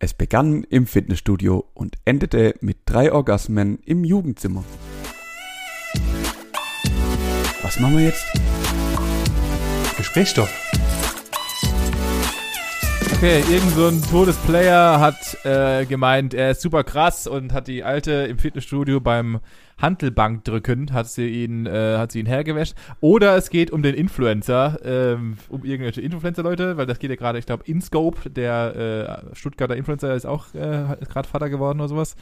Es begann im Fitnessstudio und endete mit drei Orgasmen im Jugendzimmer. Was machen wir jetzt? Gesprächsstoff. Okay, irgend so ein Todesplayer hat äh, gemeint, er ist super krass und hat die alte im Fitnessstudio beim Handelbank drücken, hat sie ihn, äh, hat sie ihn hergewäscht. Oder es geht um den Influencer, ähm, um irgendwelche Influencer-Leute, weil das geht ja gerade, ich glaube, InScope, der äh, Stuttgarter Influencer ist auch äh, gerade Vater geworden oder sowas.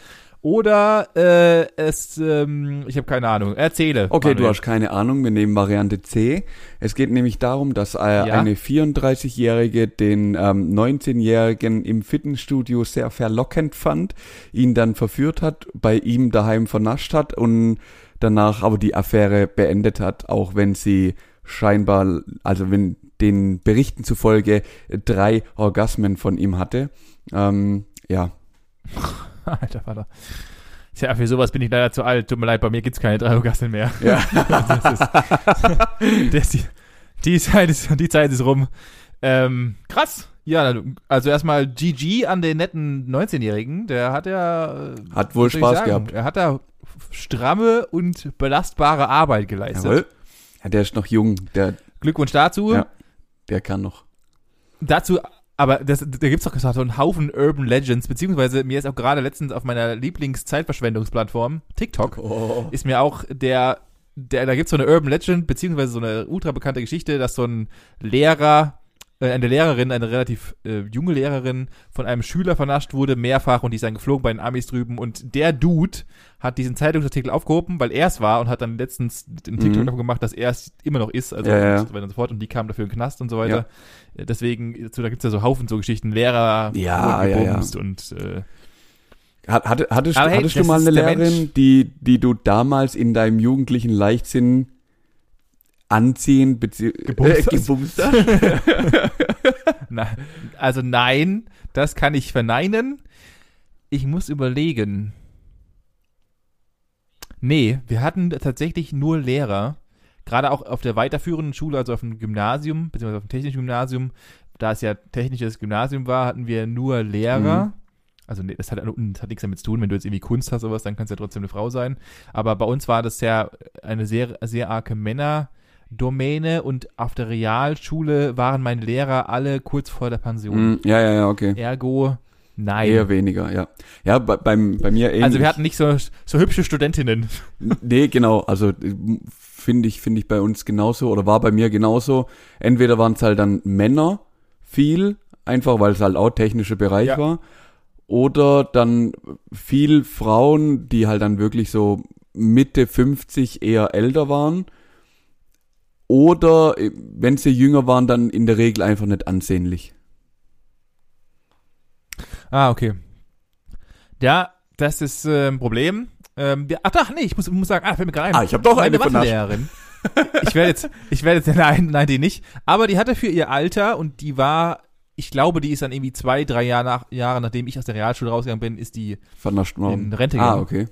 Oder äh, es, ähm, ich habe keine Ahnung. Erzähle. Okay, Manuel. du hast keine Ahnung, wir nehmen Variante C. Es geht nämlich darum, dass äh, eine 34-Jährige den ähm, 19-Jährigen im Fitnessstudio sehr verlockend fand, ihn dann verführt hat, bei ihm daheim vernascht hat und danach aber die Affäre beendet hat, auch wenn sie scheinbar, also wenn den Berichten zufolge drei Orgasmen von ihm hatte. Ähm, ja, Alter Vater. Tja, für sowas bin ich leider zu alt. Tut mir leid, bei mir gibt's keine drei Orgasmen mehr. Ja. ist, das, die, die, Zeit ist, die Zeit ist rum. Ähm, krass. Ja, also erstmal GG an den netten 19-Jährigen. Der hat ja. äh, Hat wohl Spaß sagen? gehabt. Er hat da stramme und belastbare Arbeit geleistet. Jawohl. Ja, der ist noch jung, der, Glückwunsch dazu. Ja. der kann noch. Dazu, aber das, da gibt's doch so einen Haufen Urban Legends, beziehungsweise mir ist auch gerade letztens auf meiner Lieblingszeitverschwendungsplattform, TikTok, Oh. ist mir auch der, der, da gibt's so eine Urban Legend, beziehungsweise so eine ultra bekannte Geschichte, dass so ein Lehrer, äh, eine Lehrerin, eine relativ äh, junge Lehrerin von einem Schüler vernascht wurde, mehrfach und die ist dann geflogen bei den Amis drüben und der Dude hat diesen Zeitungsartikel aufgehoben, weil er es war und hat dann letztens den TikTok Mhm. davon gemacht, dass er es immer noch ist, also Ja, ja. und so weiter und so fort und die kamen dafür in den Knast und so weiter. Äh, Deswegen, so, da gibt's ja so Haufen so Geschichten, Lehrer Ja, ja, ja. und äh, Hat, hatte, hattest hey, hattest du mal eine Lehrerin, Mensch. die, die du damals in deinem jugendlichen Leichtsinn anziehen bezieh- Gebumst hast? gebumst hast? Na, also nein, das kann ich verneinen. Ich muss überlegen. Nee, wir hatten tatsächlich nur Lehrer. Gerade auch auf der weiterführenden Schule, also auf dem Gymnasium, beziehungsweise auf dem technischen Gymnasium, da es ja technisches Gymnasium war, hatten wir nur Lehrer. Mhm. Also nee, das hat, das hat nichts damit zu tun, wenn du jetzt irgendwie Kunst hast oder was, dann kannst du ja trotzdem eine Frau sein. Aber bei uns war das ja eine sehr, sehr arge Männerdomäne und auf der Realschule waren meine Lehrer alle kurz vor der Pension. Mm, ja, ja, ja, okay. Ergo, nein. Eher weniger, ja. Ja, bei, beim, bei mir ähnlich. also wir hatten nicht so, so hübsche Studentinnen. Nee, genau, also äh, finde ich, finde ich bei uns genauso oder war bei mir genauso. Entweder waren es halt dann Männer viel, einfach weil es halt auch technischer Bereich Ja. war. Oder dann viel Frauen, die halt dann wirklich so Mitte 50 eher älter waren. Oder äh, wenn sie jünger waren, dann in der Regel einfach nicht ansehnlich. Ah, okay. Ja, das ist äh, ein Problem. Ähm, wir, ach doch, nee, ich muss, muss sagen, ah, fällt mir gerade ein. Ah, ich hab doch eine Nasch. Mathelehrerin. ich werde jetzt, ich werde jetzt, nein, nein, die nicht. Aber die hatte für ihr Alter und die war, ich glaube, die ist dann irgendwie zwei, drei Jahre, nach, Jahre nachdem ich aus der Realschule rausgegangen bin, ist die in. Rente Ah, gegangen. okay.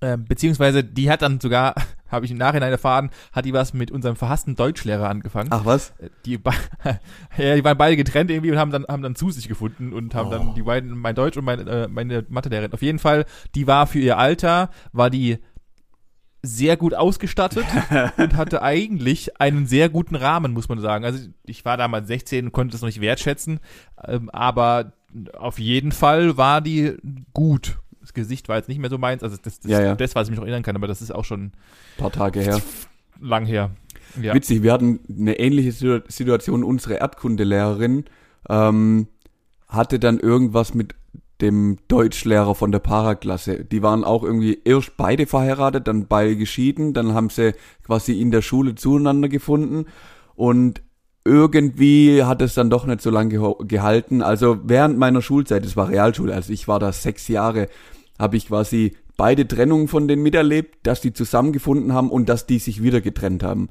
Ähm, beziehungsweise die hat dann sogar, habe ich im Nachhinein erfahren, hat die was mit unserem verhassten Deutschlehrer angefangen. Ach was? Äh, Die, ja, die waren beide getrennt irgendwie und haben dann, haben dann zu sich gefunden und haben Oh. dann die beiden, mein Deutsch und mein, äh, meine Mathelehrerin. Auf jeden Fall, die war für ihr Alter, war die sehr gut ausgestattet und hatte eigentlich einen sehr guten Rahmen, muss man sagen. Also ich war damals 16 und konnte das noch nicht wertschätzen, ähm, aber auf jeden Fall war die gut. Gesicht war jetzt nicht mehr so meins, also das, das, Ja, ja. das was ich mich noch erinnern kann, aber das ist auch schon paar Tage her. lang her. Ja. Witzig, wir hatten eine ähnliche Situ- Situation. Unsere Erdkundelehrerin ähm, hatte dann irgendwas mit dem Deutschlehrer von der Paraklasse. Die waren auch irgendwie erst beide verheiratet, dann beide geschieden, dann haben sie quasi in der Schule zueinander gefunden und irgendwie hat es dann doch nicht so lange gehalten. Also während meiner Schulzeit, das war Realschule, also ich war da sechs Jahre, habe ich quasi beide Trennungen von denen miterlebt, dass die zusammengefunden haben und dass die sich wieder getrennt haben.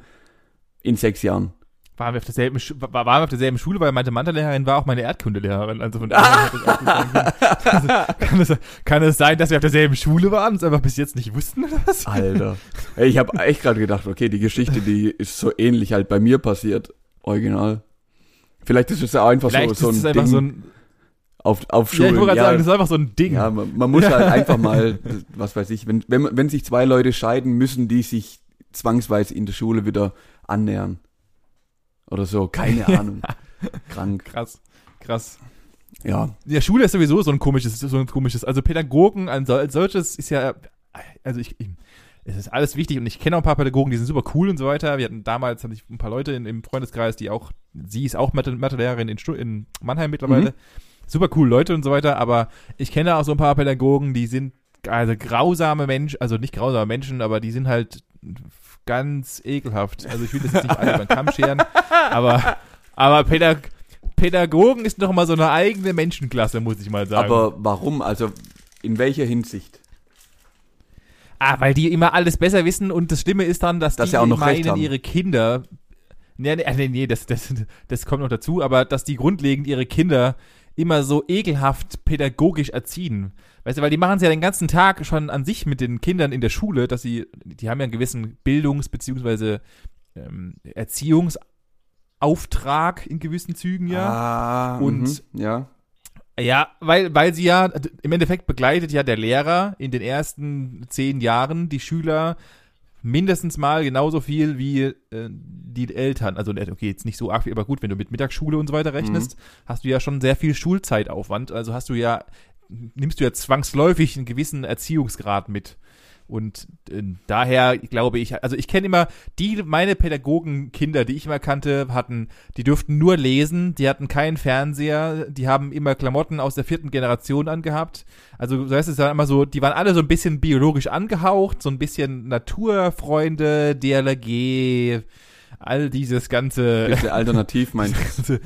In sechs Jahren. Waren wir auf derselben, Schu- wa- waren wir auf derselben Schule, weil meine Mathelehrerin war auch meine Erdkundelehrerin. Also von daher. Also, kann, es, kann es sein, dass wir auf derselben Schule waren und es einfach bis jetzt nicht wussten oder was? Alter. Ich habe echt gerade gedacht, okay, die Geschichte, die ist so ähnlich halt bei mir passiert. Original. Vielleicht ist es ja einfach Vielleicht so, so ist es ein einfach Ding so ein auf, auf Ja, ich wollte gerade sagen, das ist einfach so ein Ding. Ja, man, man muss halt einfach mal, was weiß ich, wenn, wenn, wenn sich zwei Leute scheiden, müssen die sich zwangsweise in der Schule wieder annähern. Oder so, keine Ahnung. Krank. Krass, krass. Ja, Ja, Schule ist sowieso so ein komisches, so ein komisches. Also Pädagogen als solches ist ja, also ich, ich es ist alles wichtig und ich kenne auch ein paar Pädagogen, die sind super cool und so weiter. Wir hatten damals hatte ich ein paar Leute in, im Freundeskreis, die auch, sie ist auch Mathe- Mathelehrerin in, in Mannheim mittlerweile. Mhm. Super cool Leute und so weiter, aber ich kenne auch so ein paar Pädagogen, die sind also grausame Menschen, also nicht grausame Menschen, aber die sind halt ganz ekelhaft. Also ich will das jetzt nicht alle über den Kamm scheren, aber, aber Pädag Pädagogen ist noch mal so eine eigene Menschenklasse, muss ich mal sagen. aber warum? Also, in welcher Hinsicht? ah, weil die immer alles besser wissen und das Schlimme ist dann, dass, Dass die auch noch meinen, ihre Kinder Nee, nee, nee, nee das, das, das kommt noch dazu, aber dass die grundlegend ihre Kinder immer so ekelhaft pädagogisch erziehen. Weißt du, weil die machen es ja den ganzen Tag schon an sich mit den Kindern in der Schule, dass sie, die haben ja einen gewissen Bildungs- bzw. Ähm, Erziehungsauftrag in gewissen Zügen ja. Ah, Und- mhm, ja. Ja, weil, weil sie ja, im Endeffekt begleitet ja der Lehrer in den ersten zehn Jahren die Schüler mindestens mal genauso viel wie äh, die Eltern. Also, okay, jetzt nicht so arg viel, aber gut, wenn du mit Mittagsschule und so weiter rechnest, hast du ja schon sehr viel Schulzeitaufwand. Also hast du ja, nimmst du ja zwangsläufig einen gewissen Erziehungsgrad mit. Und äh, daher glaube ich, also ich kenne immer die, meine Pädagogenkinder, die ich immer kannte, hatten, die durften nur lesen, die hatten keinen Fernseher, die haben immer Klamotten aus der vierten Generation angehabt. Also so heißt es dann immer so, die waren alle so ein bisschen biologisch angehaucht, so ein bisschen Naturfreunde, DLRG, all dieses ganze Bisschen alternativ meinst du?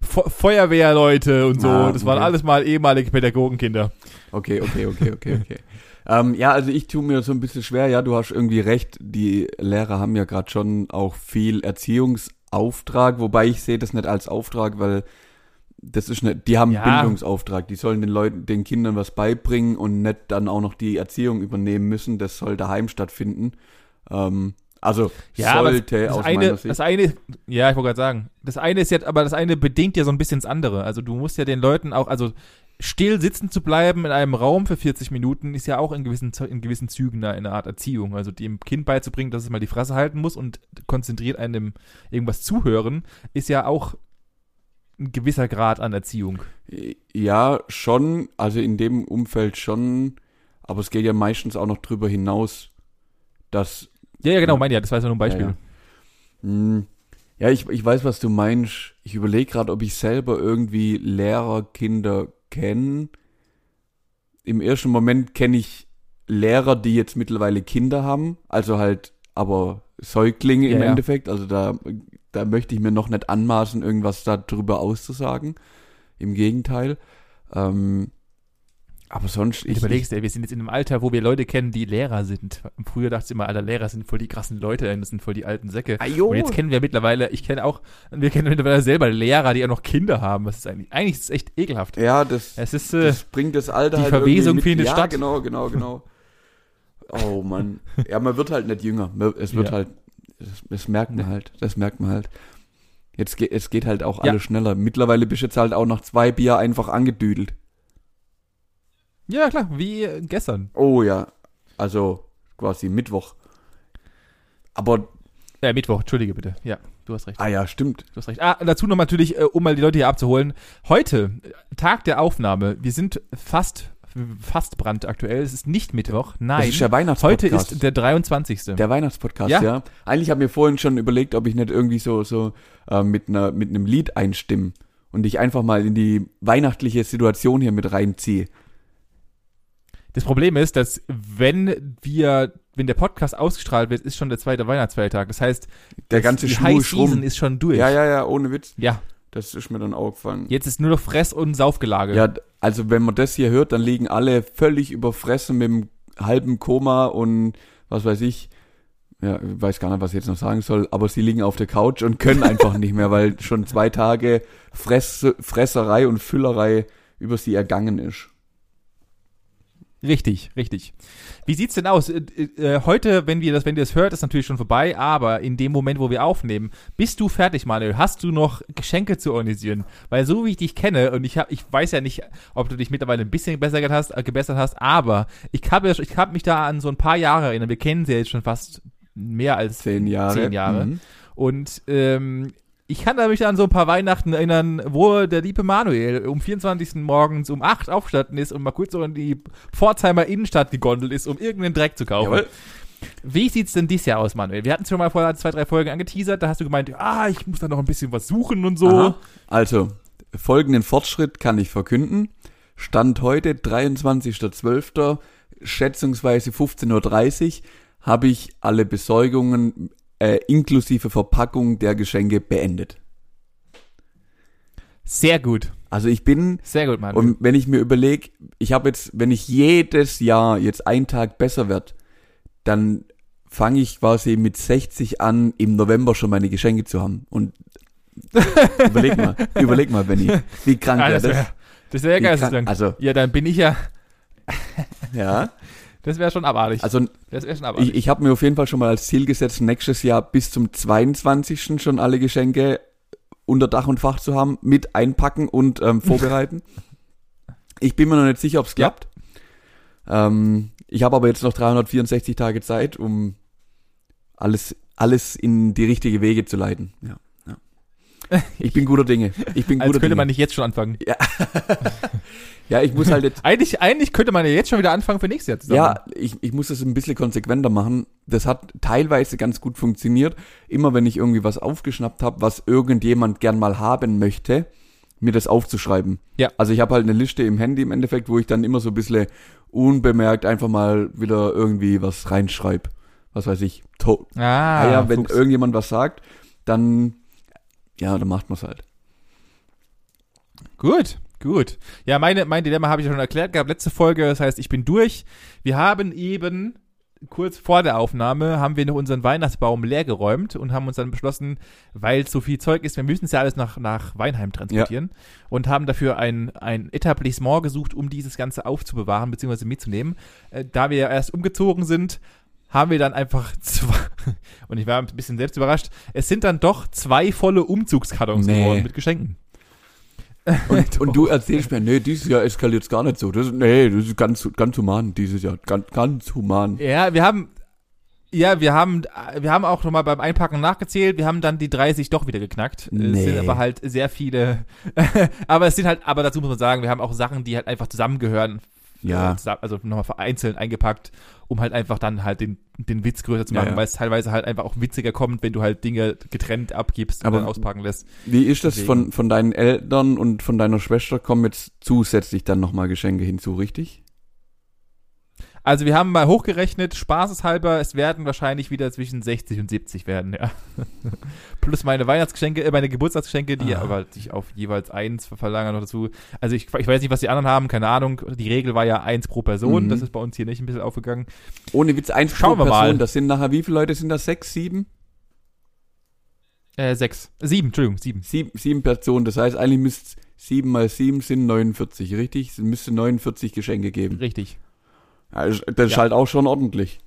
Fe Feuerwehrleute und so. Ah, das waren okay. alles mal ehemalige Pädagogenkinder. Okay, okay, okay, okay, okay. ähm, ja, also ich tue mir so ein bisschen schwer, ja, du hast irgendwie recht, die Lehrer haben ja gerade schon auch viel Erziehungsauftrag, wobei ich sehe das nicht als Auftrag, weil das ist nicht, die haben Ja. Bildungsauftrag, die sollen den Leuten, den Kindern was beibringen und nicht dann auch noch die Erziehung übernehmen müssen, das soll daheim stattfinden. Ähm, also Ja, sollte das aus eine, meiner Sicht. das eine, ja, ich wollte gerade sagen, das eine ist jetzt, aber das eine bedingt ja so ein bisschen das andere. Also du musst ja den Leuten auch, also still sitzen zu bleiben in einem Raum für 40 Minuten ist ja auch in gewissen, in gewissen Zügen eine, Art Erziehung. Also dem Kind beizubringen, dass es mal die Fresse halten muss und konzentriert einem irgendwas zuhören, ist ja auch ein gewisser Grad an Erziehung. Ja, schon, also in dem Umfeld schon, aber es geht ja meistens auch noch drüber hinaus, dass Ja, ja, genau, meine ja, das war jetzt nur ein Beispiel. Ja, ja. Hm, Ja, ich, ich weiß, was du meinst. Ich überlege gerade, ob ich selber irgendwie Lehrerkinder kenne. Im ersten Moment kenne ich Lehrer, die jetzt mittlerweile Kinder haben, also halt aber Säuglinge im ja. Endeffekt. Also da, da möchte ich mir noch nicht anmaßen, irgendwas darüber auszusagen. Im Gegenteil. Ähm, aber sonst, Ich überlegst, ey, wir sind jetzt in einem Alter, wo wir Leute kennen, die Lehrer sind. Früher dachte ich immer, alle Lehrer sind voll die krassen Leute, das sind voll die alten Säcke. Ajo. Und jetzt kennen wir mittlerweile, ich kenne auch, wir kennen mittlerweile selber Lehrer, die ja noch Kinder haben. Was ist eigentlich, eigentlich ist es echt ekelhaft. ja, das, Es ist, äh, das bringt das Alter die halt Verwesung mit. findet ja, statt. genau, genau, genau. Oh Mann. Ja, man wird halt nicht jünger. Es wird Ja. halt, das, das merkt man halt, das merkt man halt. Jetzt geht, es geht halt auch Ja. alles schneller. Mittlerweile bist du jetzt halt auch nach zwei Bier einfach angedüdelt. Ja klar, wie äh, gestern. Oh ja, also quasi Mittwoch. Aber, Äh, Mittwoch, entschuldige bitte. Ja, du hast recht. ah ja, stimmt. Du hast recht. Ah, dazu noch natürlich, äh, um mal die Leute hier abzuholen. Heute, Tag der Aufnahme. Wir sind fast, fast brandaktuell. Es ist nicht Mittwoch. Nein. Das ist der Heute Weihnachtspodcast. ist der 23. Der Weihnachtspodcast, Ja. ja. Eigentlich habe ich mir vorhin schon überlegt, ob ich nicht irgendwie so, so äh, mit, einer, mit einem Lied einstimme und dich einfach mal in die weihnachtliche Situation hier mit reinziehe. Das Problem ist, dass wenn wir, wenn der Podcast ausgestrahlt wird, ist schon der zweite Weihnachtsfeiertag. Das heißt, Der ganze die High ist rum. Season ist schon durch. Ja, ja, ja, ohne Witz. Ja, Das ist mir dann aufgefallen. jetzt ist nur noch Fress- und Saufgelage. Ja, also wenn man das hier hört, dann liegen alle völlig überfressen mit dem halben Koma und was weiß ich. Ja, ich weiß gar nicht, was ich jetzt noch sagen soll, aber sie liegen auf der Couch und können einfach nicht mehr, weil schon zwei Tage Fress, Fresserei und Füllerei über sie ergangen ist. Richtig, richtig. Wie sieht's denn aus? Äh, äh, heute, wenn wir das, wenn ihr das hört, ist natürlich schon vorbei, aber in dem Moment, wo wir aufnehmen, bist du fertig, Manuel? Hast du noch Geschenke zu organisieren? Weil so wie ich dich kenne, und ich hab, ich weiß ja nicht, ob du dich mittlerweile ein bisschen gebessert hast, äh, gebessert hast, aber ich habe ich hab mich da an so ein paar Jahre erinnert. Wir kennen sie ja jetzt schon fast mehr als Zehn Jahre. Zehn Jahre. Mhm. Und ähm, ich kann mich an so ein paar Weihnachten erinnern, wo der liebe Manuel um 24. morgens um 8 aufgestanden ist und mal kurz so in die Pforzheimer Innenstadt gegondelt ist, um irgendeinen Dreck zu kaufen. Jawohl. Wie sieht's denn dieses Jahr aus, Manuel? Wir hatten es schon mal vor zwei, drei Folgen angeteasert, da hast du gemeint, ah, ich muss da noch ein bisschen was suchen und so. Aha. Also, folgenden Fortschritt kann ich verkünden. Stand heute, 23.12., schätzungsweise 15.30 Uhr, habe ich alle Besorgungen äh, inklusive Verpackung der Geschenke beendet. Sehr gut. Also ich bin, Sehr gut, Manuel. und wenn ich mir überlege, ich habe jetzt, wenn ich jedes Jahr jetzt einen Tag besser werd, dann fange ich quasi mit 60 an, im November schon meine Geschenke zu haben. Und überleg mal, überleg mal, Benny, wie krank wäre das wäre das wär Wie geisteskrank. krank- Also, Ja, dann bin ich ja, ja, das wäre schon abartig. also das wäre schon abartig. ich, ich habe mir auf jeden Fall schon mal als Ziel gesetzt, nächstes Jahr bis zum 22. schon alle Geschenke unter Dach und Fach zu haben, mit einpacken und ähm, vorbereiten. ich bin mir noch nicht sicher, ob es Ja. klappt. Ähm, ich habe aber jetzt noch 364 Tage Zeit, um alles, alles in die richtige Wege zu leiten. Ja, ja. Ich bin guter Dinge. Ich bin Als guter könnte Dinge. man nicht jetzt schon anfangen. ja, ich muss halt jetzt Eigentlich, eigentlich könnte man ja jetzt schon wieder anfangen für nächstes Jahr zusammen. Ja, ich, ich muss das ein bisschen konsequenter machen. Das hat teilweise ganz gut funktioniert. Immer wenn ich irgendwie was aufgeschnappt habe, was irgendjemand gern mal haben möchte, mir das aufzuschreiben. Ja. Also ich habe halt eine Liste im Handy im Endeffekt, wo ich dann immer so ein bisschen unbemerkt einfach mal wieder irgendwie was reinschreibe. Was weiß ich. To Ah, ah, ja, wenn Fuchs. irgendjemand was sagt, dann ja, dann macht man's halt. Gut, gut. Ja, meine, mein Dilemma habe ich ja schon erklärt gehabt, letzte Folge, das heißt, ich bin durch. Wir haben eben, kurz vor der Aufnahme, haben wir noch unseren Weihnachtsbaum leergeräumt und haben uns dann beschlossen, weil so viel Zeug ist, wir müssen es ja alles nach, nach Weinheim transportieren und haben dafür ein, ein Etablissement gesucht, um dieses Ganze aufzubewahren bzw. mitzunehmen. Äh, da wir ja erst umgezogen sind, haben wir dann einfach zwei, und ich war ein bisschen selbst überrascht, es sind dann doch zwei volle Umzugskartons Nee. geworden mit Geschenken. Und, und du erzählst mir, nee, dieses Jahr eskaliert es gar nicht so. Das, nee, das ist ganz, ganz human dieses Jahr. Ganz, ganz human. Ja, wir haben, ja, wir haben, wir haben auch nochmal beim Einpacken nachgezählt. Wir haben dann die 30 doch wieder geknackt. Es Nee. sind aber halt sehr viele, aber es sind halt, aber dazu muss man sagen, wir haben auch Sachen, die halt einfach zusammengehören. Ja. Also nochmal vereinzelt eingepackt, um halt einfach dann halt den, den Witz größer zu Ja, machen, ja. weil es teilweise halt einfach auch witziger kommt, wenn du halt Dinge getrennt abgibst und Aber- dann auspacken lässt. Wie ist das Deswegen- von, von deinen Eltern und von deiner Schwester kommen jetzt zusätzlich dann nochmal Geschenke hinzu, richtig? Also wir haben mal hochgerechnet, spaßeshalber, es werden wahrscheinlich wieder zwischen 60 und 70 werden, ja. Plus meine Weihnachtsgeschenke, äh, meine Geburtstagsgeschenke, die Ah. aber sich auf jeweils eins verlagern noch dazu. Also ich, ich weiß nicht, was die anderen haben, keine Ahnung. Die Regel war ja eins pro Person, Mhm. das ist bei uns hier nicht ein bisschen aufgegangen. Ohne Witz, eins Schauen pro wir Person. mal. Das sind nachher, wie viele Leute sind das? Sechs, sieben? Äh, sechs. Sieben, Entschuldigung, sieben. Sieben, sieben Personen. Das heißt, eigentlich müsste sieben mal sieben sind 49, richtig? Es müsste 49 Geschenke geben. Richtig. Ja, ist Ja. halt auch schon ordentlich.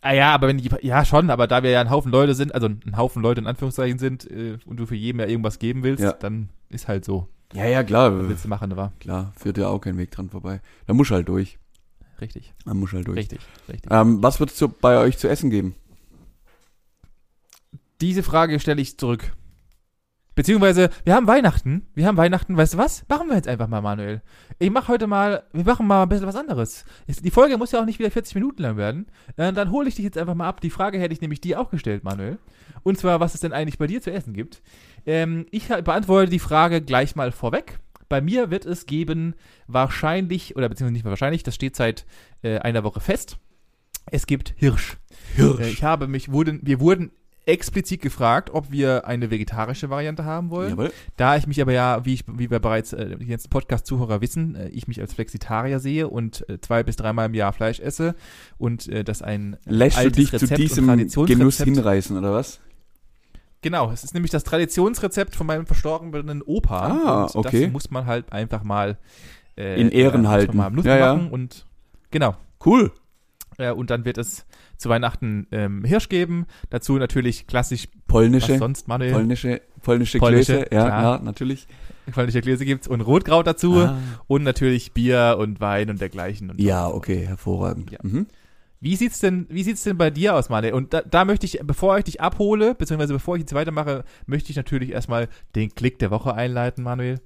Ah ja, aber wenn die, ja schon, aber da wir ja ein Haufen Leute sind, also ein Haufen Leute in Anführungszeichen sind, äh, und du für jeden ja irgendwas geben willst, Ja. dann ist halt so. Ja, ja, klar. Was willst du machen, war? Klar, führt ja auch kein Weg dran vorbei. Da muss halt durch. Richtig, Da muss halt durch. richtig, richtig. Ähm, was wird es bei euch zu essen geben? Diese Frage stelle ich zurück. Beziehungsweise, wir haben Weihnachten. Wir haben Weihnachten, weißt du was? Machen wir jetzt einfach mal, Manuel. Ich mache heute mal, wir machen mal ein bisschen was anderes. Die Folge muss ja auch nicht wieder 40 Minuten lang werden. Äh, dann hole ich dich jetzt einfach mal ab. Die Frage hätte ich nämlich dir auch gestellt, Manuel. Und zwar, was es denn eigentlich bei dir zu essen gibt. Ähm, ich beantworte die Frage gleich mal vorweg. Bei mir wird es geben, wahrscheinlich, oder beziehungsweise nicht mehr wahrscheinlich, das steht seit äh, einer Woche fest. Es gibt Hirsch. Äh, ich habe mich, wurden, wir wurden explizit gefragt, ob wir eine vegetarische Variante haben wollen. Jawohl. Da ich mich aber ja, wie, ich, wie wir bereits äh, die ganzen Podcast-Zuhörer wissen, äh, ich mich als Flexitarier sehe und äh, zwei bis dreimal im Jahr Fleisch esse und äh, das ein Lässt du altes dich zu Rezept und diesem Genuss hinreißen, oder was? Genau, es ist nämlich das Traditionsrezept von meinem verstorbenen Opa. Ah, und okay. Das muss man halt einfach mal äh, In Ehren ja, halten. Mal Ja, ja. machen und genau. Cool. Äh, und dann wird es zu Weihnachten ähm, Hirsch geben. Dazu natürlich klassisch, Polnische, sonst, Manuel? polnische, polnische, Polnische, Gläser. Ja, klar. ja, natürlich. Polnische Gläser gibt's und Rotkraut dazu. Ah. Und natürlich Bier und Wein und dergleichen. Und Ja, okay, hervorragend. Ja. Mhm. Wie sieht's denn, wie sieht's denn bei dir aus, Manuel? Und da, da möchte ich, bevor ich dich abhole, beziehungsweise bevor ich jetzt weitermache, möchte ich natürlich erstmal den Klick der Woche einleiten, Manuel.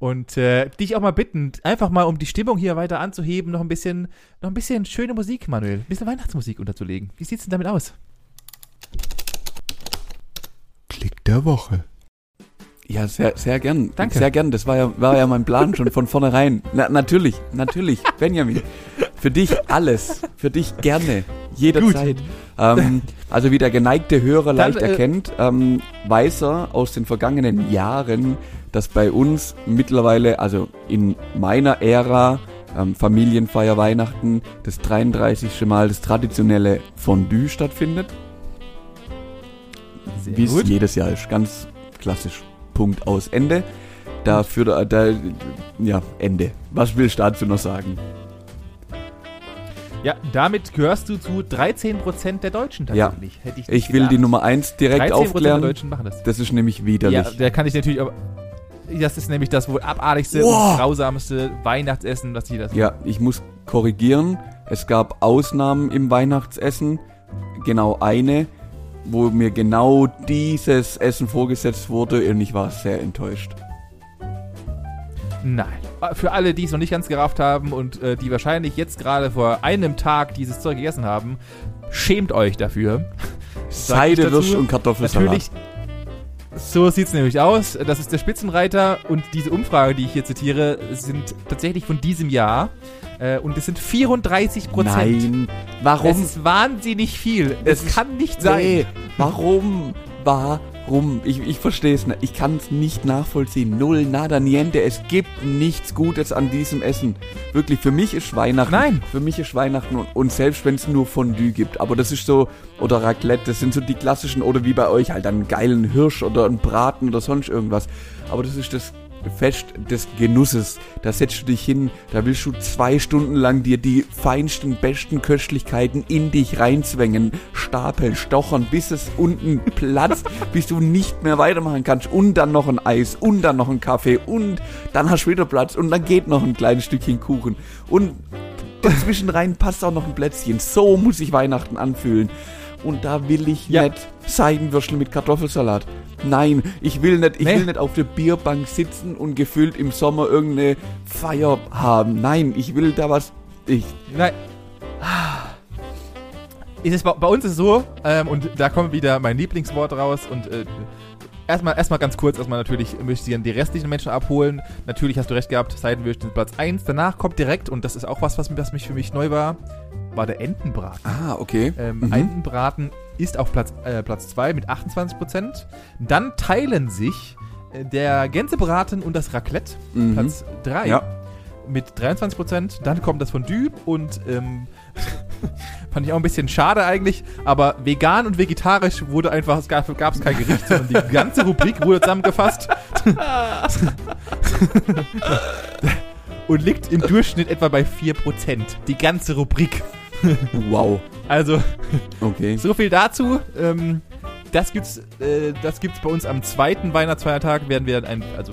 Und äh, dich auch mal bitten, einfach mal, um die Stimmung hier weiter anzuheben, noch ein bisschen, noch ein bisschen schöne Musik, Manuel. Ein bisschen Weihnachtsmusik unterzulegen. Wie sieht's denn damit aus? Klick der Woche. Ja, sehr, sehr gern. Danke. Sehr gern. Das war ja, war ja mein Plan schon von vornherein. Na, natürlich, natürlich. Benjamin. Für dich alles. Für dich gerne. Jederzeit. Ähm, also wie der geneigte Hörer Dann, leicht äh, erkennt, ähm, weiß er aus den vergangenen Jahren, dass bei uns mittlerweile, also in meiner Ära, ähm, Familienfeier Weihnachten, das 33. Mal das traditionelle Fondue stattfindet. Wie es jedes Jahr ist. Ganz klassisch. Punkt aus Ende. Dafür, da, ja, Ende. Was willst du dazu noch sagen? Ja, damit gehörst du zu 13% der Deutschen Ja. tatsächlich. Hätte ich, Ich will die. Nummer eins direkt 13% der aufklären. Deutschen machen das. Das ist nämlich widerlich. Ja, da kann ich natürlich aber. Das ist nämlich das wohl abartigste Wow. und grausamste Weihnachtsessen, was jeder Ja, ich muss korrigieren. Es gab Ausnahmen im Weihnachtsessen. Genau eine, wo mir genau dieses Essen vorgesetzt wurde und ich war sehr enttäuscht. Nein. Für alle, die es noch nicht ganz gerafft haben und äh, die wahrscheinlich jetzt gerade vor einem Tag dieses Zeug gegessen haben, schämt euch dafür. Sag ich Seide, dazu. Würst und Kartoffelsalat. Natürlich. So sieht's nämlich aus. Das ist der Spitzenreiter und diese Umfrage, die ich hier zitiere, sind tatsächlich von diesem Jahr. Äh, und es sind 34 Prozent. Nein, Es warum? ist wahnsinnig viel. Es Es kann nicht sein. Nee, warum? Warum? Ich, ich verstehe es nicht. Ich kann es nicht nachvollziehen. Null, nada, niente. Es gibt nichts Gutes an diesem Essen. Wirklich, für mich ist Weihnachten. Nein. Für mich ist Weihnachten und, und selbst wenn es nur Fondue gibt. Aber das ist so, oder Raclette, das sind so die klassischen, oder wie bei euch halt einen geilen Hirsch oder einen Braten oder sonst irgendwas. Aber das ist das Fest des Genusses. Da setzt du dich hin, da willst du zwei Stunden lang dir die feinsten, besten Köstlichkeiten in dich reinzwängen, stapeln, stochern, bis es unten platzt, bis du nicht mehr weitermachen kannst. Und dann noch ein Eis und dann noch ein Kaffee und dann hast du wieder Platz und dann geht noch ein kleines Stückchen Kuchen. Und dazwischen rein passt auch noch ein Plätzchen. So muss sich Weihnachten anfühlen. Und da will ich Ja. nicht Seidenwürstel mit Kartoffelsalat. Nein, ich will nicht, ich Nee. will nicht auf der Bierbank sitzen und gefühlt im Sommer irgendeine Feier haben. Nein, ich will da was. Ich, Nein. Ist es bei, bei uns ist es so, ähm, und da kommt wieder mein Lieblingswort raus und äh, erstmal erstmal ganz kurz, erstmal natürlich möchte ich die restlichen Menschen abholen. Natürlich hast du recht gehabt, Seidenwürstchen Platz 1. Danach kommt direkt, und das ist auch was, was, was mich für mich neu war, war der Entenbraten. ah, okay. Ähm, Mhm. Entenbraten ist auf Platz 2 äh, Platz zwei mit 28%. Dann teilen sich äh, der Gänsebraten und das Raclette Mhm. Platz 3 Ja. mit 23%. Dann kommt das Fondue und ähm, fand ich auch ein bisschen schade eigentlich, aber vegan und vegetarisch wurde einfach, es gab es kein Gericht, sondern die ganze Rubrik wurde zusammengefasst und liegt im Durchschnitt etwa bei 4%. Die ganze Rubrik. Wow. Also Okay. so viel dazu. Ähm, das gibt's, äh, das gibt's bei uns am zweiten Weihnachtsfeiertag. Werden wir ein, also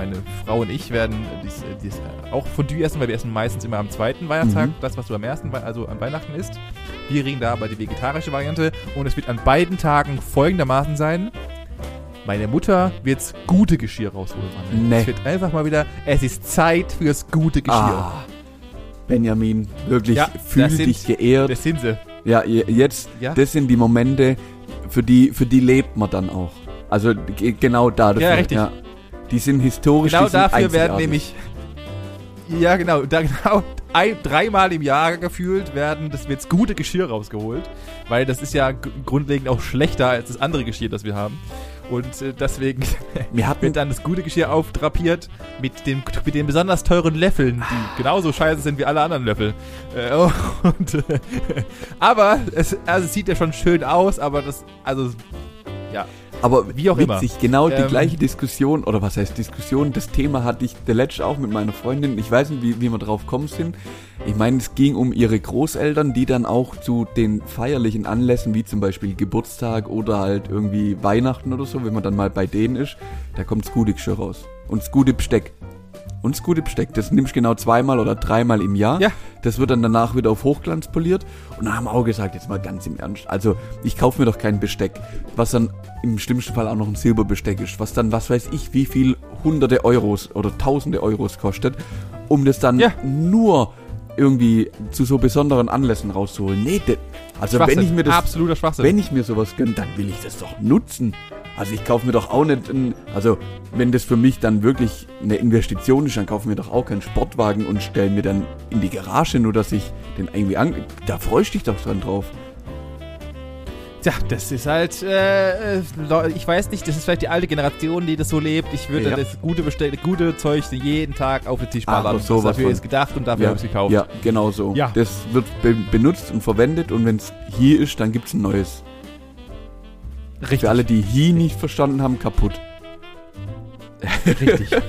meine Frau und ich werden dies, äh, dies äh, auch Fondue essen, weil wir essen meistens immer am zweiten Weihnachtstag, Mhm. das was du am ersten, also an Weihnachten isst. Wir reden da aber die vegetarische Variante und es wird an beiden Tagen folgendermaßen sein. Meine Mutter wird's gute Geschirr rausholen. Nee. Es wird einfach mal wieder, es ist Zeit fürs gute Geschirr. Ah. Benjamin, wirklich, Ja, fühl das sind- dich geehrt. Das sind sie. Ja, je- jetzt, Ja. das sind die Momente, für die, für die lebt man dann auch. Also ge- genau da dafür. Ja, richtig. Die sind historisch. Genau sind dafür werden nämlich. Ja, genau. Da genau ein, dreimal im Jahr gefühlt werden das wird gute Geschirr rausgeholt. Weil das ist ja grundlegend auch schlechter als das andere Geschirr, das wir haben. Und äh, deswegen Wir hatten wird dann das gute Geschirr aufdrapiert mit, dem, mit den besonders teuren Löffeln, die genauso scheiße sind wie alle anderen Löffel. Äh, und, äh, aber es, also es sieht ja schon schön aus, aber das, also, ja. Aber Wie auch immer. witzig, genau die Ähm, gleiche Diskussion, oder was heißt Diskussion, das Thema hatte ich der letzte auch mit meiner Freundin. Ich weiß nicht, wie, wie wir drauf gekommen sind. Ich meine, es ging um ihre Großeltern, die dann auch zu den feierlichen Anlässen, wie zum Beispiel Geburtstag oder halt irgendwie Weihnachten oder so, wenn man dann mal bei denen ist, da kommt das gute Geschirr raus. Und das gute Besteck. Und das gute Besteck, das nimmst du genau zweimal oder dreimal im Jahr. Ja. Das wird dann danach wieder auf Hochglanz poliert. Und dann haben wir auch gesagt, jetzt mal ganz im Ernst. Also, ich kaufe mir doch kein Besteck, was dann im schlimmsten Fall auch noch ein Silberbesteck ist, was dann, was weiß ich, wie viel hunderte Euros oder tausende Euros kostet, um das dann Ja. nur irgendwie zu so besonderen Anlässen rauszuholen. Nee, also wenn ich mir das Absoluter Schwachsinn. wenn ich mir sowas gönne, dann will ich das doch nutzen. Also ich kaufe mir doch auch nicht, ein, also wenn das für mich dann wirklich eine Investition ist, dann kaufe ich mir doch auch keinen Sportwagen und stelle mir dann in die Garage, nur dass ich den irgendwie an, da freue ich dich doch dran drauf. Tja, das ist halt, äh, äh, ich weiß nicht, das ist vielleicht die alte Generation, die das so lebt. Ich würde Ja. das gute, Bestell gute Zeug jeden Tag auf den Tisch Ach, ballern. sowas das dafür von. ist gedacht und dafür habe ich es gekauft. ja, genau so. Ja. Das wird be benutzt und verwendet und wenn es hier ist, dann gibt's ein neues. Richtig. Für alle, die hier nicht verstanden haben, kaputt. Richtig.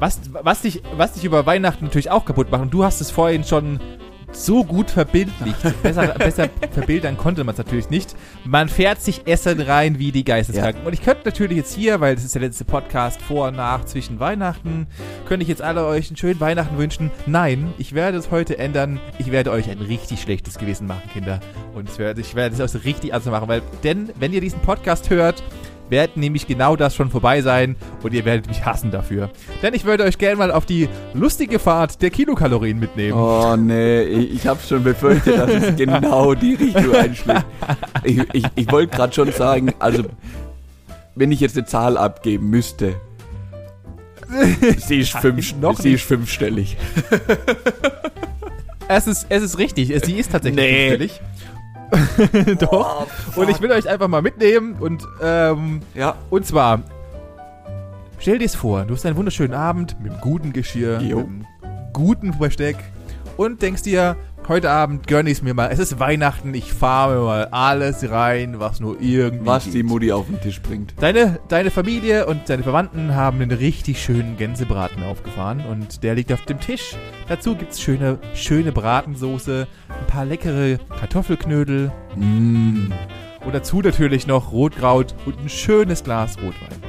Was, was, dich, was dich über Weihnachten natürlich auch kaputt macht, und du hast es vorhin schon so gut verbildlicht. Besser, besser verbildern konnte man es natürlich nicht. Man fährt sich Essen rein wie die Geisteskranken. Und ich könnte natürlich jetzt hier, weil das ist der letzte Podcast vor und nach zwischen Weihnachten, könnte ich jetzt alle euch einen schönen Weihnachten wünschen. Nein, ich werde es heute ändern. Ich werde euch ein richtig schlechtes Gewissen machen, Kinder. Und ich werde, ich werde es auch so richtig ernst machen, weil, denn, wenn ihr diesen Podcast hört, wird nämlich genau das schon vorbei sein und ihr werdet mich hassen dafür. Denn ich würde euch gerne mal auf die lustige Fahrt der Kilokalorien mitnehmen. Oh nee, ich, ich habe schon befürchtet, dass es genau die Richtung einschlägt. Ich, ich, ich wollte gerade schon sagen, also wenn ich jetzt eine Zahl abgeben müsste, sie ist, fünf, Noch sie ist fünfstellig. Es ist, es ist richtig, es, die ist tatsächlich Nee. fünfstellig. Doch. und ich will euch einfach mal mitnehmen und, ähm, Ja, und zwar, stell dir es vor, du hast einen wunderschönen Abend mit einem guten Geschirr, Jo. mit einem guten Besteck und denkst dir, heute Abend gönne ich es mir mal. Es ist Weihnachten, ich fahre mir mal alles rein, was nur irgendwie was geht. die Mutti auf den Tisch bringt. Deine, deine Familie und deine Verwandten haben einen richtig schönen Gänsebraten aufgefahren und der liegt auf dem Tisch. Dazu gibt's schöne, schöne Bratensoße, ein paar leckere Kartoffelknödel Mm. und dazu natürlich noch Rotkraut und ein schönes Glas Rotwein.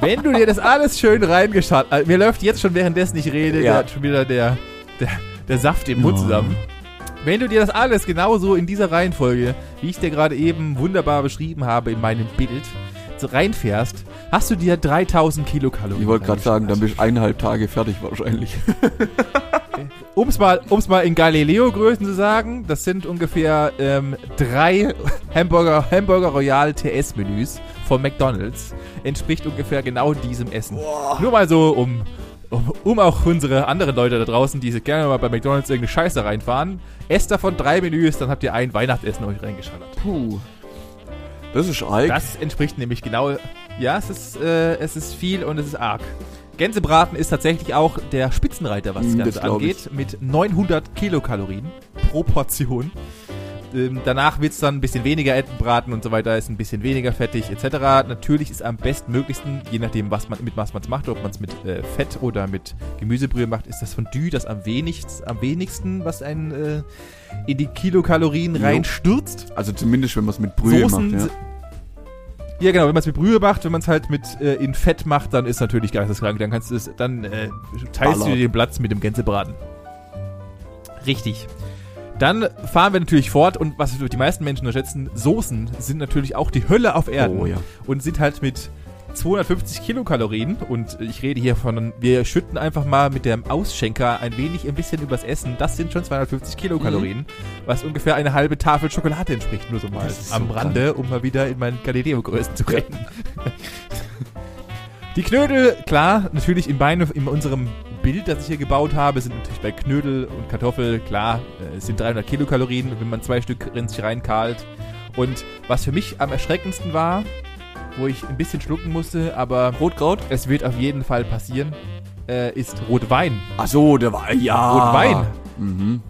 Wenn du dir das alles schön reingeschaut hast, mir läuft jetzt schon währenddessen ich rede, Ja. schon wieder der, der, der Saft im Mund Oh. zusammen. Wenn du dir das alles genauso in dieser Reihenfolge, wie ich dir gerade eben wunderbar beschrieben habe in meinem Bild, reinfährst, hast du dir 3000 Kilokalorien. Ich wollte gerade sagen, dann bist du eineinhalb Tage fertig wahrscheinlich. Um es mal, um's mal in Galileo-Größen zu sagen, das sind ungefähr ähm, drei Hamburger, Hamburger Royal TS-Menüs von McDonalds. Entspricht ungefähr genau diesem Essen. Nur mal so, um, um, um auch unsere anderen Leute da draußen, die sich gerne mal bei McDonalds irgendeine Scheiße reinfahren. Esst davon drei Menüs, dann habt ihr ein Weihnachtsessen euch reingeschallert. Puh. Das ist arg. Das entspricht nämlich genau. Ja, es ist, äh, es ist viel und es ist arg. Gänsebraten ist tatsächlich auch der Spitzenreiter, was das Ganze das angeht, mit 900 Kilokalorien pro Portion. Ähm, danach wird es dann ein bisschen weniger Entenbraten und so weiter, ist ein bisschen weniger fettig etc. Natürlich ist am bestmöglichsten, je nachdem, was man, mit was man es macht, ob man es mit äh, Fett oder mit Gemüsebrühe macht, ist das Fondue das am wenigsten, am wenigsten was einen äh, in die Kilokalorien Jo. reinstürzt. Also zumindest, wenn man es mit Brühe Soßen macht. Ja. Ja, genau, wenn man es mit Brühe macht, wenn man es halt mit äh, in Fett macht, dann ist natürlich geisteskrank. Dann kannst du es, dann äh, teilst du Ballert. dir den Platz mit dem Gänsebraten. Richtig. Dann fahren wir natürlich fort und was die meisten Menschen unterschätzen, Soßen sind natürlich auch die Hölle auf Erden Oh ja. und sind halt mit 250 Kilokalorien und ich rede hier von, wir schütten einfach mal mit dem Ausschenker ein wenig ein bisschen übers Essen. Das sind schon 250 Kilokalorien, was ungefähr eine halbe Tafel Schokolade entspricht, nur so mal am so Rande, um mal wieder in meinen Galileo-Größen zu reden. Die Knödel, klar, natürlich in, Beine, in unserem Bild, das ich hier gebaut habe, sind natürlich bei Knödel und Kartoffel, klar, äh, es sind 300 Kilokalorien, wenn man zwei Stück in sich reinkalt. Und was für mich am erschreckendsten war, wo ich ein bisschen schlucken musste, aber Rotkraut? es wird auf jeden Fall passieren, äh, ist Rotwein. Ach so, der war, ja. Rotwein. Mhm.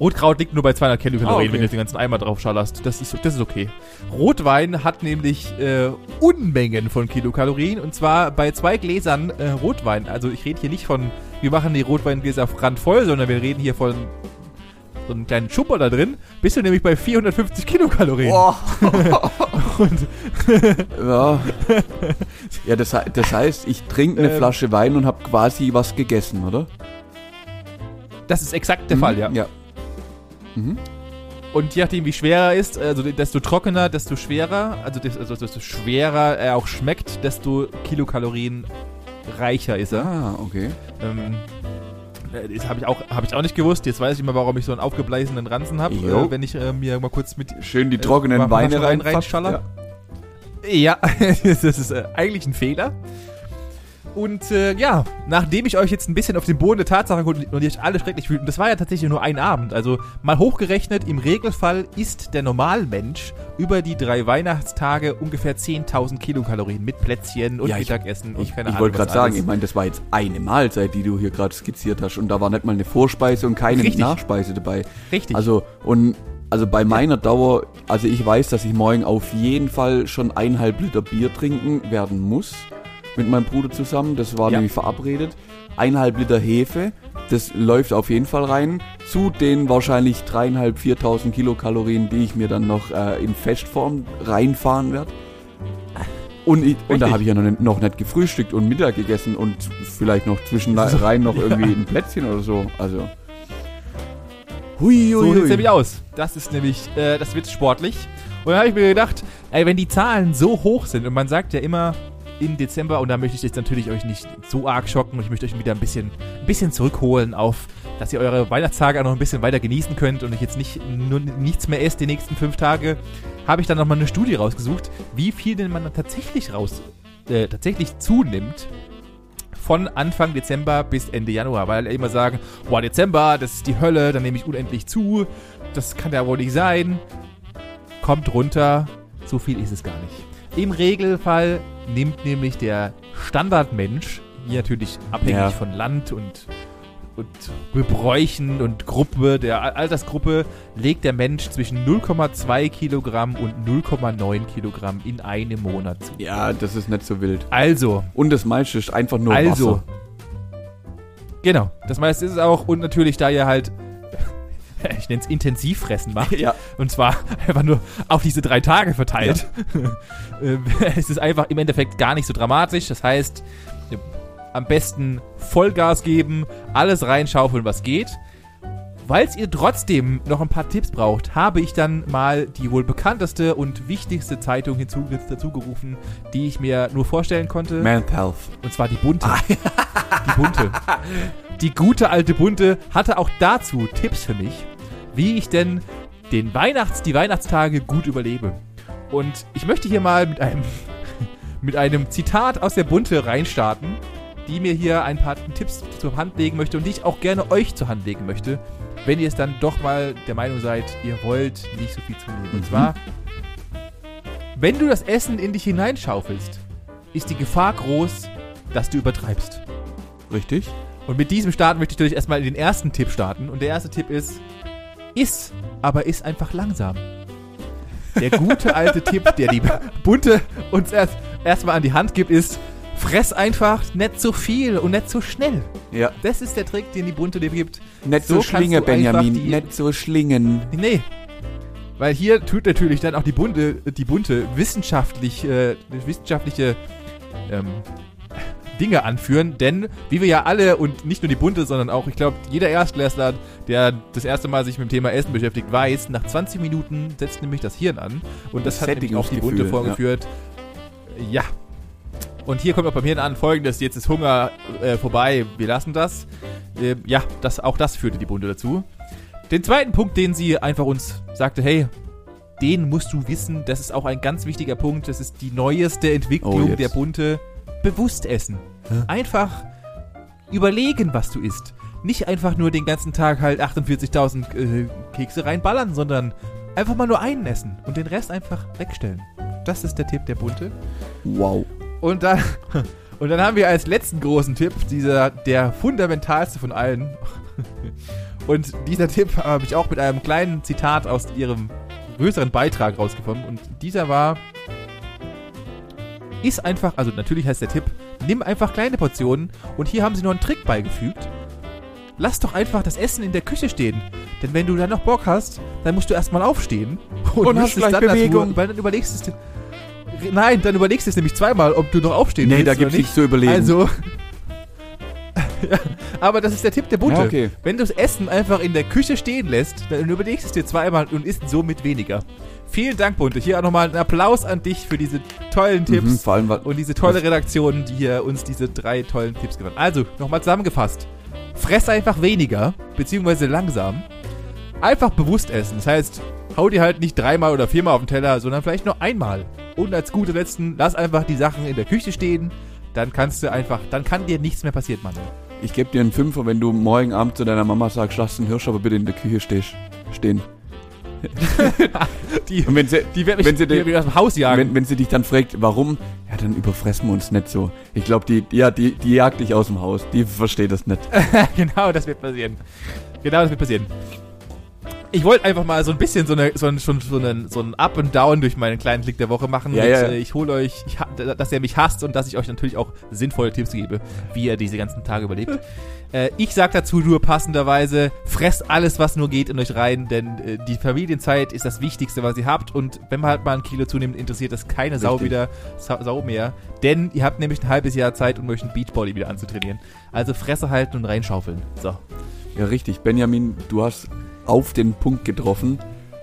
Rotkraut liegt nur bei 200 Kilokalorien, Ah, okay. wenn du den ganzen Eimer drauf schallerst. Das ist, das ist okay. Rotwein hat nämlich äh, Unmengen von Kilokalorien und zwar bei zwei Gläsern äh, Rotwein. Also ich rede hier nicht von, wir machen die Rotweingläser randvoll, sondern wir reden hier von so einem kleinen Schupper da drin. Bist du nämlich bei 450 Kilokalorien. Und Ja, ja das, das heißt, ich trinke eine Ähm. Flasche Wein und habe quasi was gegessen, oder? das ist exakt der Fall, ja. Ja. Mhm. Und je nachdem, wie schwer er ist, also desto trockener, desto schwerer, also also desto schwerer er auch schmeckt, desto Kilokalorien reicher ist er. Ah, okay. Ähm, äh, das habe ich, auch- hab ich auch nicht gewusst. Jetzt weiß ich mal, warum ich so einen aufgeblasenen Ranzen habe, äh, wenn ich äh, mir mal kurz mit... Schön die Äh, trockenen mach Weine rein- rein, reinschallern. Ja, das ist äh, eigentlich ein Fehler. Und äh, ja, nachdem ich euch jetzt ein bisschen auf den Boden der Tatsache und und ihr euch alle schrecklich fühlt, und das war ja tatsächlich nur ein Abend, also mal hochgerechnet, im Regelfall isst der Normalmensch über die drei Weihnachtstage ungefähr 10.000 Kilokalorien mit Plätzchen und Ja, ich- Mittagessen und Ich, keine ich Ahnung. wollte gerade sagen, ich meine, das war jetzt eine Mahlzeit, die du hier gerade skizziert hast und da war nicht mal eine Vorspeise und keine Richtig. Nachspeise dabei. Richtig. Also und also bei meiner Dauer, also ich weiß, dass ich morgen auf jeden Fall schon eineinhalb Liter Bier trinken werden muss mit meinem Bruder zusammen. Das war Ja. nämlich verabredet. Eineinhalb Liter Hefe, das läuft auf jeden Fall rein. Zu den wahrscheinlich dreieinhalb, viertausend Kilokalorien, die ich mir dann noch äh, in Festform reinfahren werde. Und, ich, und da habe ich ja noch nicht, noch nicht gefrühstückt und Mittag gegessen und vielleicht noch zwischenrein noch irgendwie ein Plätzchen oder so. Also. Hui, So hui, sieht's hui. nämlich aus. Das ist nämlich, äh, das wird sportlich. Und dann habe ich mir gedacht, ey, wenn die Zahlen so hoch sind und man sagt ja immer im Dezember, und da möchte ich jetzt natürlich euch nicht so arg schocken. Und ich möchte euch wieder ein bisschen, ein bisschen zurückholen auf, dass ihr eure Weihnachtstage auch noch ein bisschen weiter genießen könnt und euch jetzt nicht nur nichts mehr esst die nächsten fünf Tage, habe ich dann nochmal eine Studie rausgesucht, wie viel denn man dann tatsächlich raus, äh, tatsächlich zunimmt von Anfang Dezember bis Ende Januar, weil immer sagen, boah, Dezember, das ist die Hölle, dann nehme ich unendlich zu, das kann ja wohl nicht sein. Kommt runter, so viel ist es gar nicht. Im Regelfall nimmt nämlich der Standardmensch, hier natürlich abhängig Ja. von Land und, und Gebräuchen und Gruppe, der Al- Altersgruppe, legt der Mensch zwischen 0,2 Kilogramm und 0,9 Kilogramm in einem Monat zu. Ja, das ist nicht so wild. Also, Und das meiste ist einfach nur also. Wasser. Genau, das meiste ist es auch. Und natürlich, da ihr halt, ich nenne es Intensivfressen macht, Ja. und zwar einfach nur auf diese drei Tage verteilt, äh, es ist einfach im Endeffekt gar nicht so dramatisch. Das heißt, am besten Vollgas geben, alles reinschaufeln, was geht. Falls ihr trotzdem noch ein paar Tipps braucht, habe ich dann mal die wohl bekannteste und wichtigste Zeitung hinzu, dazugerufen, die ich mir nur vorstellen konnte. Men's Health. Und zwar die bunte. Die bunte. Die gute alte bunte hatte auch dazu Tipps für mich, wie ich denn den Weihnachts-, die Weihnachtstage gut überlebe. Und ich möchte hier mal mit einem, mit einem Zitat aus der bunte reinstarten, die mir hier ein paar Tipps zur Hand legen möchte und die ich auch gerne euch zur Hand legen möchte, wenn ihr es dann doch mal der Meinung seid, ihr wollt nicht so viel zunehmen. Und Mhm. zwar, wenn du das Essen in dich hineinschaufelst, ist die Gefahr groß, dass du übertreibst. Richtig? Und mit diesem Start möchte ich natürlich erstmal den ersten Tipp starten. Und der erste Tipp ist, iss, aber iss einfach langsam. Der gute alte Tipp, der die Bunte uns erst erstmal an die Hand gibt, ist, fress einfach nicht so viel und nicht so schnell. Ja. Das ist der Trick, den die Bunte dir gibt. Nicht So so, schlinge, Benjamin. die- Nicht so schlingen. Nee. Weil hier tut natürlich dann auch die Bunte, die Bunte wissenschaftlich, äh, wissenschaftliche ähm, Dinge anführen, denn wie wir ja alle und nicht nur die Bunte, sondern auch, ich glaube, jeder Erstklässler, der das erste Mal sich mit dem Thema Essen beschäftigt, weiß, nach 20 Minuten setzt nämlich das Hirn an und das, Das hat nämlich auch die Bunte vorgeführt. Ja. Und hier kommt auch beim Hirn an folgendes, jetzt ist Hunger äh, vorbei, wir lassen das. Ähm, ja, das, auch das führte die Bunte dazu. Den zweiten Punkt, den sie einfach uns sagte, hey, den musst du wissen, das ist auch ein ganz wichtiger Punkt, das ist die neueste Entwicklung Oh, der Bunte. Bewusst essen. Hä? Einfach überlegen, was du isst. Nicht einfach nur den ganzen Tag halt 48.000 äh, Kekse reinballern, sondern einfach mal nur einen essen und den Rest einfach wegstellen. Das ist der Tipp der Bunte. Wow. Und dann, und dann haben wir als letzten großen Tipp, dieser, der fundamentalste von allen, Und dieser Tipp habe ich auch mit einem kleinen Zitat aus ihrem größeren Beitrag rausgefunden. Und dieser war, ist einfach, also natürlich heißt der Tipp, nimm einfach kleine Portionen und hier haben sie noch einen Trick beigefügt. Lass doch einfach das Essen in der Küche stehen. Denn wenn du dann noch Bock hast, dann musst du erstmal aufstehen. Und hast mischst es gleich dann Bewegung. Weil dann überlegst du es. Nein, dann überlegst du es nämlich zweimal, ob du noch aufstehen Nee, willst. da oder gibt's nicht. nichts zu überlegen. Also. aber das ist der Tipp der Bunte. Ja, okay. Wenn du das Essen einfach in der Küche stehen lässt, dann überlegst du es dir zweimal und isst somit weniger. Vielen Dank, Bunte. Hier auch nochmal ein Applaus an dich für diese tollen Tipps Mhm, vor allem, und diese tolle Redaktion, die hier uns diese drei tollen Tipps hat. Also, nochmal zusammengefasst. Fress einfach weniger, beziehungsweise langsam. Einfach bewusst essen. Das heißt, hau dir halt nicht dreimal oder viermal auf den Teller, sondern vielleicht nur einmal. Und als gute letzten, lass einfach die Sachen in der Küche stehen. Dann kannst du einfach, dann kann dir nichts mehr passieren, Mann. ich gebe dir einen Fünfer, wenn du morgen Abend zu deiner Mama sagst, lass den Hirsch aber bitte in der Küche stehst, stehen. Die, Und wenn sie, die wird mich, wenn sie die den- aus dem Haus jagen. wenn, wenn sie dich dann fragt, warum, ja, dann überfressen wir uns nicht so. Ich glaube, die, ja, die, die jagt dich aus dem Haus. Die versteht das nicht. genau, das wird passieren. Genau, das wird passieren. Ich wollte einfach mal so ein bisschen so, eine, so, ein, schon so, einen, so ein Up and Down durch meinen kleinen Klick der Woche machen. Ja, Und, ja, äh, Ich hole euch, ich, dass ihr mich hasst und dass ich euch natürlich auch sinnvolle Tipps gebe, wie ihr diese ganzen Tage überlebt. äh, ich sag dazu nur passenderweise, fresst alles, was nur geht in euch rein, denn äh, die Familienzeit ist das Wichtigste, was ihr habt. Und wenn man halt mal ein Kilo zunimmt, interessiert das keine Sau wieder, Sau, Sau mehr. Denn ihr habt nämlich ein halbes Jahr Zeit, um euch einen Beachbody wieder anzutrainieren. Also Fresse halten und reinschaufeln. So. Ja, richtig. Benjamin, du hast auf den Punkt getroffen.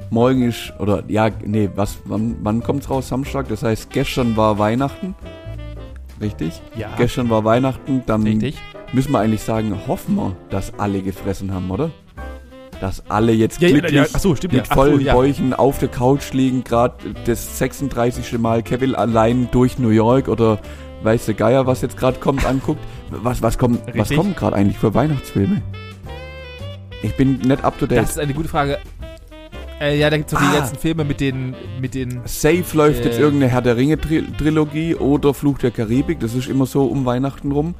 Morgen ist, oder ja, nee, was, wann, wann kommt's raus? Samstag? Das heißt, gestern war Weihnachten. Richtig? Ja. Gestern war Weihnachten, dann Richtig. müssen wir eigentlich sagen, hoffen wir, dass alle gefressen haben, oder? Dass alle jetzt glücklich Achso, stimmt mit ja. Vollen so, ja. Bäuchen auf der Couch liegen, gerade das 36. Mal Kevin allein durch New York oder weiß der Geier, was jetzt gerade kommt, anguckt. Was, was kommt, was kommen gerade eigentlich für Weihnachtsfilme? Ich bin nicht up to date. Das ist eine gute Frage. Äh, ja, da gibt es doch die Ah. letzten Filme mit den, mit den. Safe läuft jetzt Äh. irgendeine Herr der Ringe Tri Trilogie oder Fluch der Karibik. Das ist immer so um Weihnachten rum.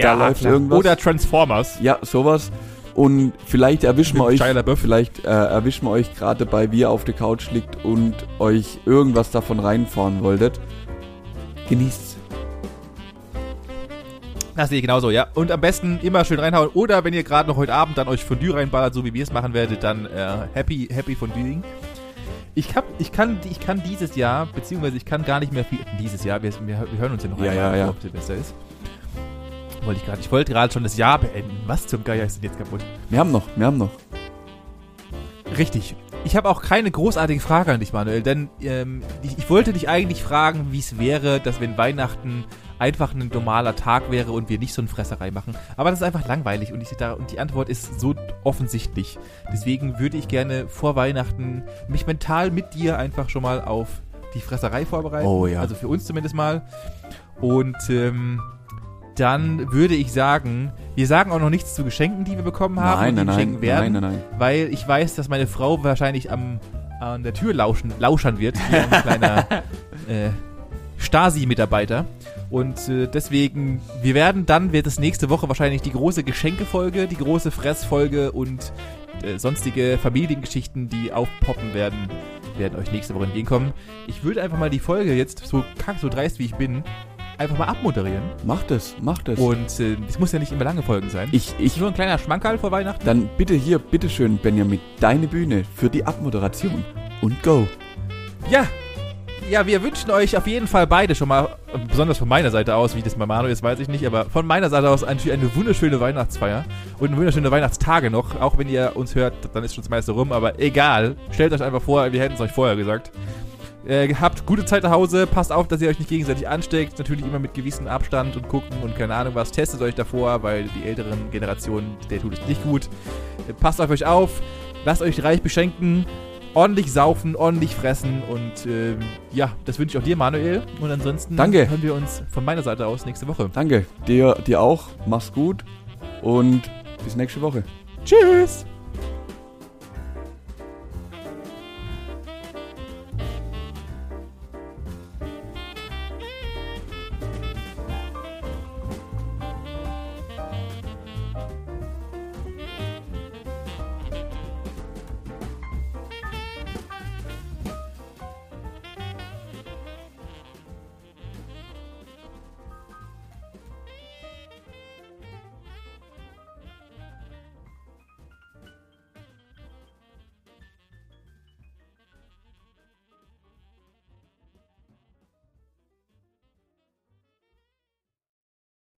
da läuft irgendwas. Oder Transformers. Ja, sowas. Und vielleicht erwischen wir euch, vielleicht äh, erwischen wir euch gerade dabei, wie ihr auf der Couch liegt und euch irgendwas davon reinfahren wolltet. Genießt's. Das sehe ich genauso, ja. Und am besten immer schön reinhauen. Oder wenn ihr gerade noch heute Abend dann euch Fondue reinballert, so wie wir es machen werdet, dann äh, happy, happy Fonduing. Ich, hab, ich, kann, ich kann dieses Jahr, beziehungsweise ich kann gar nicht mehr viel. Dieses Jahr, wir, wir, wir hören uns ja noch Ja, einmal, ja, ja. ob Silvester ist. Wollte ich gerade. Ich wollte gerade schon das Jahr beenden. Was zum Geier ist denn jetzt kaputt? Wir haben noch, wir haben noch. Richtig. Ich habe auch keine großartige Frage an dich, Manuel, denn ähm, ich, ich wollte dich eigentlich fragen, wie es wäre, dass wenn Weihnachten einfach ein normaler Tag wäre und wir nicht so eine Fresserei machen. Aber das ist einfach langweilig und, ich, da, und die Antwort ist so offensichtlich. Deswegen würde ich gerne vor Weihnachten mich mental mit dir einfach schon mal auf die Fresserei vorbereiten. Oh ja. Also für uns zumindest mal. Und ähm, dann würde ich sagen, wir sagen auch noch nichts zu Geschenken, die wir bekommen haben Nein, und die nein, wir nein, werden nein, nein, nein. weil ich weiß, dass meine Frau wahrscheinlich am, an der Tür lauschen, lauschern wird, wie ein kleiner äh, Stasi-Mitarbeiter. Und äh, deswegen, wir werden dann, wird es nächste Woche wahrscheinlich die große Geschenkefolge, die große Fressfolge und äh, sonstige Familiengeschichten, die aufpoppen werden, werden euch nächste Woche entgegenkommen. Ich würde einfach mal die Folge jetzt, so kack, so dreist wie ich bin, einfach mal abmoderieren. Macht es, macht es. Und äh, es muss ja nicht immer lange Folgen sein. ich, ich, Nur ein kleiner Schmankerl vor Weihnachten. dann bitte hier, bitteschön, Benjamin, deine Bühne für die Abmoderation. Und go. Ja. Ja, wir wünschen euch auf jeden Fall beide schon mal, besonders von meiner Seite aus, wie das bei Manu ist, weiß ich nicht, aber von meiner Seite aus natürlich eine wunderschöne Weihnachtsfeier und eine wunderschöne Weihnachtstage noch. Auch wenn ihr uns hört, dann ist schon das meiste rum, aber egal. Stellt euch einfach vor, wir hätten es euch vorher gesagt. Äh, habt gute Zeit zu Hause, passt auf, dass ihr euch nicht gegenseitig ansteckt. Natürlich immer mit gewissem Abstand und gucken und keine Ahnung was. Testet euch davor, weil die älteren Generationen, der tut es nicht gut. Äh, passt auf euch auf, lasst euch reich beschenken, ordentlich saufen, ordentlich fressen und ähm, ja, das wünsche ich auch dir, Manuel. Und ansonsten Danke. hören wir uns von meiner Seite aus nächste Woche. Danke. Dir, dir auch. Mach's gut. Und bis nächste Woche. Tschüss!